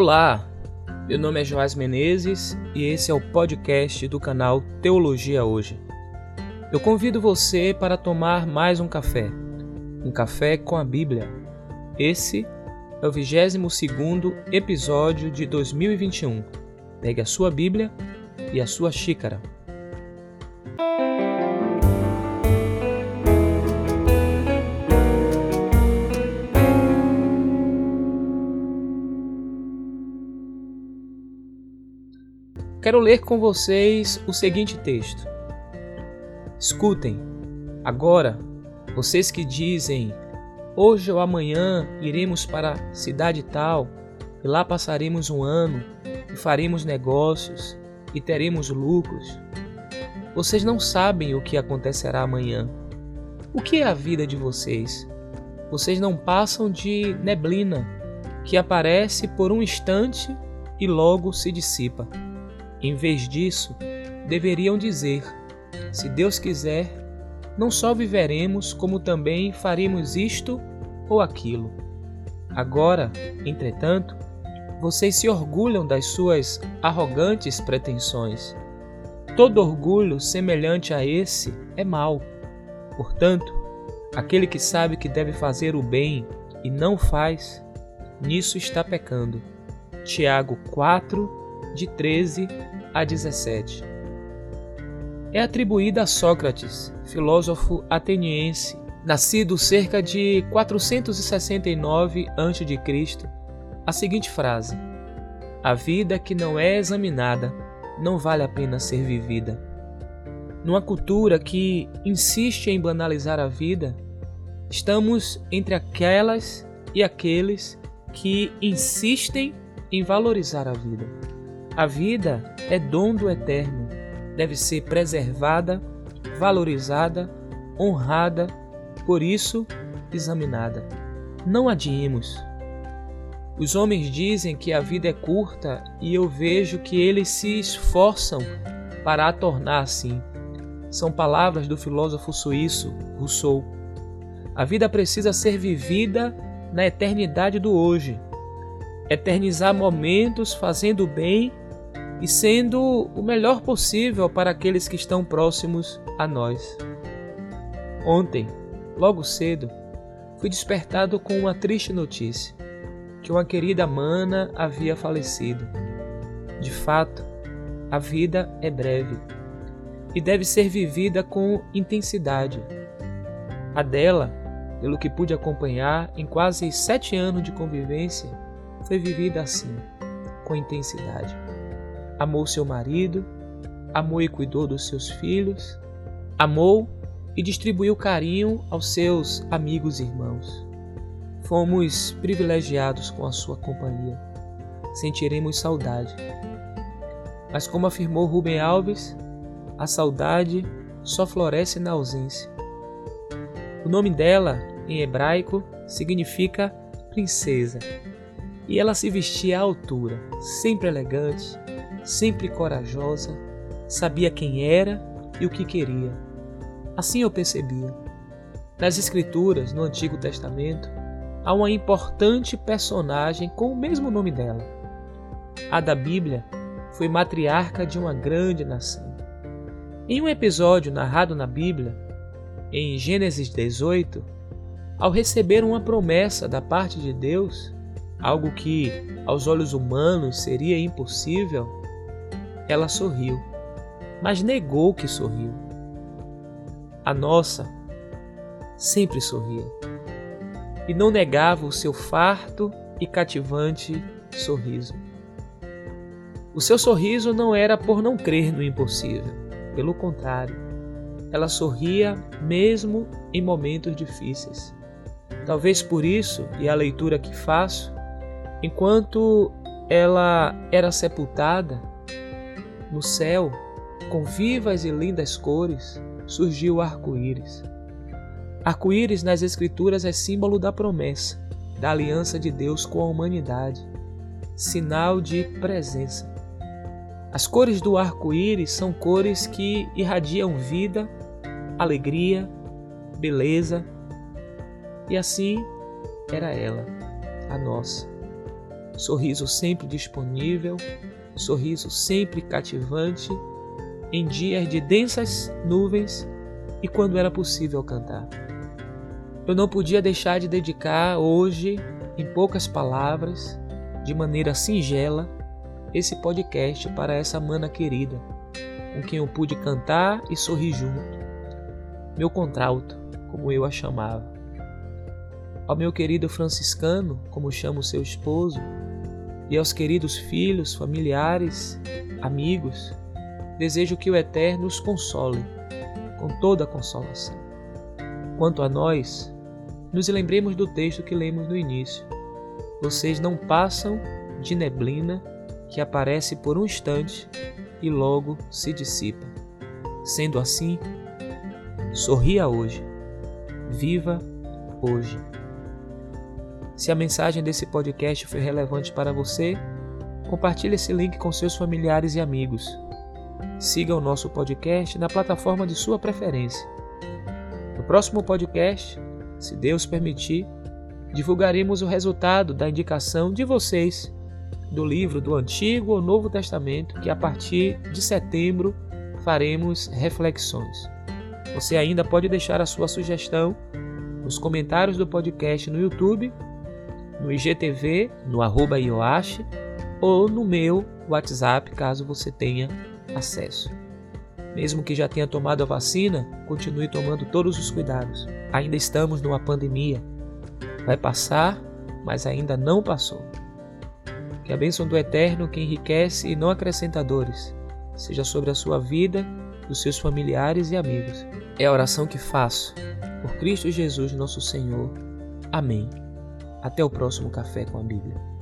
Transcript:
Olá, meu nome é Joás Menezes e esse é o podcast do canal Teologia Hoje. Eu convido você para tomar mais um café, um café com a Bíblia. Esse é o 22 episódio de 2021. Pegue a sua Bíblia e a sua xícara. Quero ler com vocês o seguinte texto. Escutem, agora, vocês que dizem, hoje ou amanhã iremos para a cidade tal, e lá passaremos um ano, e faremos negócios, e teremos lucros. Vocês não sabem o que acontecerá amanhã. O que é a vida de vocês? Vocês não passam de neblina, que aparece por um instante e logo se dissipa. Em vez disso, deveriam dizer: se Deus quiser, não só viveremos, como também faremos isto ou aquilo. Agora, entretanto, vocês se orgulham das suas arrogantes pretensões. Todo orgulho semelhante a esse é mau. Portanto, aquele que sabe que deve fazer o bem e não faz, nisso está pecando. Tiago 4, de 13 a 17. É atribuída a Sócrates, filósofo ateniense, nascido cerca de 469 a.C., a seguinte frase: A vida que não é examinada não vale a pena ser vivida. Numa cultura que insiste em banalizar a vida, estamos entre aquelas e aqueles que insistem em valorizar a vida. A vida é dom do eterno, deve ser preservada, valorizada, honrada, por isso examinada. Não adiemos. Os homens dizem que a vida é curta e eu vejo que eles se esforçam para a tornar assim. São palavras do filósofo suíço Rousseau. A vida precisa ser vivida na eternidade do hoje. Eternizar momentos fazendo bem e sendo o melhor possível para aqueles que estão próximos a nós. Ontem, logo cedo, fui despertado com uma triste notícia: que uma querida mana havia falecido. De fato, a vida é breve e deve ser vivida com intensidade. A dela, pelo que pude acompanhar em quase sete anos de convivência, foi vivida assim, com intensidade amou seu marido, amou e cuidou dos seus filhos, amou e distribuiu carinho aos seus amigos e irmãos. Fomos privilegiados com a sua companhia. Sentiremos saudade. Mas, como afirmou Rubem Alves, a saudade só floresce na ausência. O nome dela, em hebraico, significa princesa, e ela se vestia à altura, sempre elegante, sempre corajosa, sabia quem era e o que queria. Assim eu percebia. Nas Escrituras, no Antigo Testamento, há uma importante personagem com o mesmo nome dela. A da Bíblia foi matriarca de uma grande nação. Em um episódio narrado na Bíblia, em Gênesis 18, ao receber uma promessa da parte de Deus, algo que aos olhos humanos seria impossível, ela sorriu, mas negou que sorriu. A nossa sempre sorria e não negava o seu farto e cativante sorriso. O seu sorriso não era por não crer no impossível, pelo contrário, ela sorria mesmo em momentos difíceis. Talvez por isso, e a leitura que faço, enquanto ela era sepultada, no céu, com vivas e lindas cores, surgiu o arco-íris. Arco-íris nas Escrituras é símbolo da promessa, da aliança de Deus com a humanidade, sinal de presença. As cores do arco-íris são cores que irradiam vida, alegria, beleza, e assim era ela, a nossa. sorriso sempre disponível, sorriso sempre cativante, em dias de densas nuvens e quando era possível cantar. Eu não podia deixar de dedicar hoje, em poucas palavras, de maneira singela, esse podcast para essa mana querida, com quem eu pude cantar e sorrir junto. Meu contralto, como eu a chamava. Ao meu querido franciscano, como chamo seu esposo, e aos queridos filhos, familiares, amigos, desejo que o Eterno os console com toda a consolação. Quanto a nós, nos lembremos do texto que lemos no início. Vocês não passam de neblina que aparece por um instante e logo se dissipa. Sendo assim, sorria hoje, viva hoje. Se a mensagem desse podcast foi relevante para você, compartilhe esse link com seus familiares e amigos. Siga o nosso podcast na plataforma de sua preferência. No próximo podcast, se Deus permitir, divulgaremos o resultado da indicação de vocês do livro do Antigo ou Novo Testamento, que a partir de setembro faremos reflexões. Você ainda pode deixar a sua sugestão nos comentários do podcast no YouTube, no IGTV, no arroba Ioashi, ou no meu WhatsApp, caso você tenha acesso. Mesmo que já tenha tomado a vacina, continue tomando todos os cuidados. Ainda estamos numa pandemia. Vai passar, mas ainda não passou. Que a bênção do Eterno, que enriquece e não acrescenta dores, seja sobre a sua vida, dos seus familiares e amigos. É a oração que faço. Por Cristo Jesus, nosso Senhor. Amém. Até o próximo Café com a Bíblia.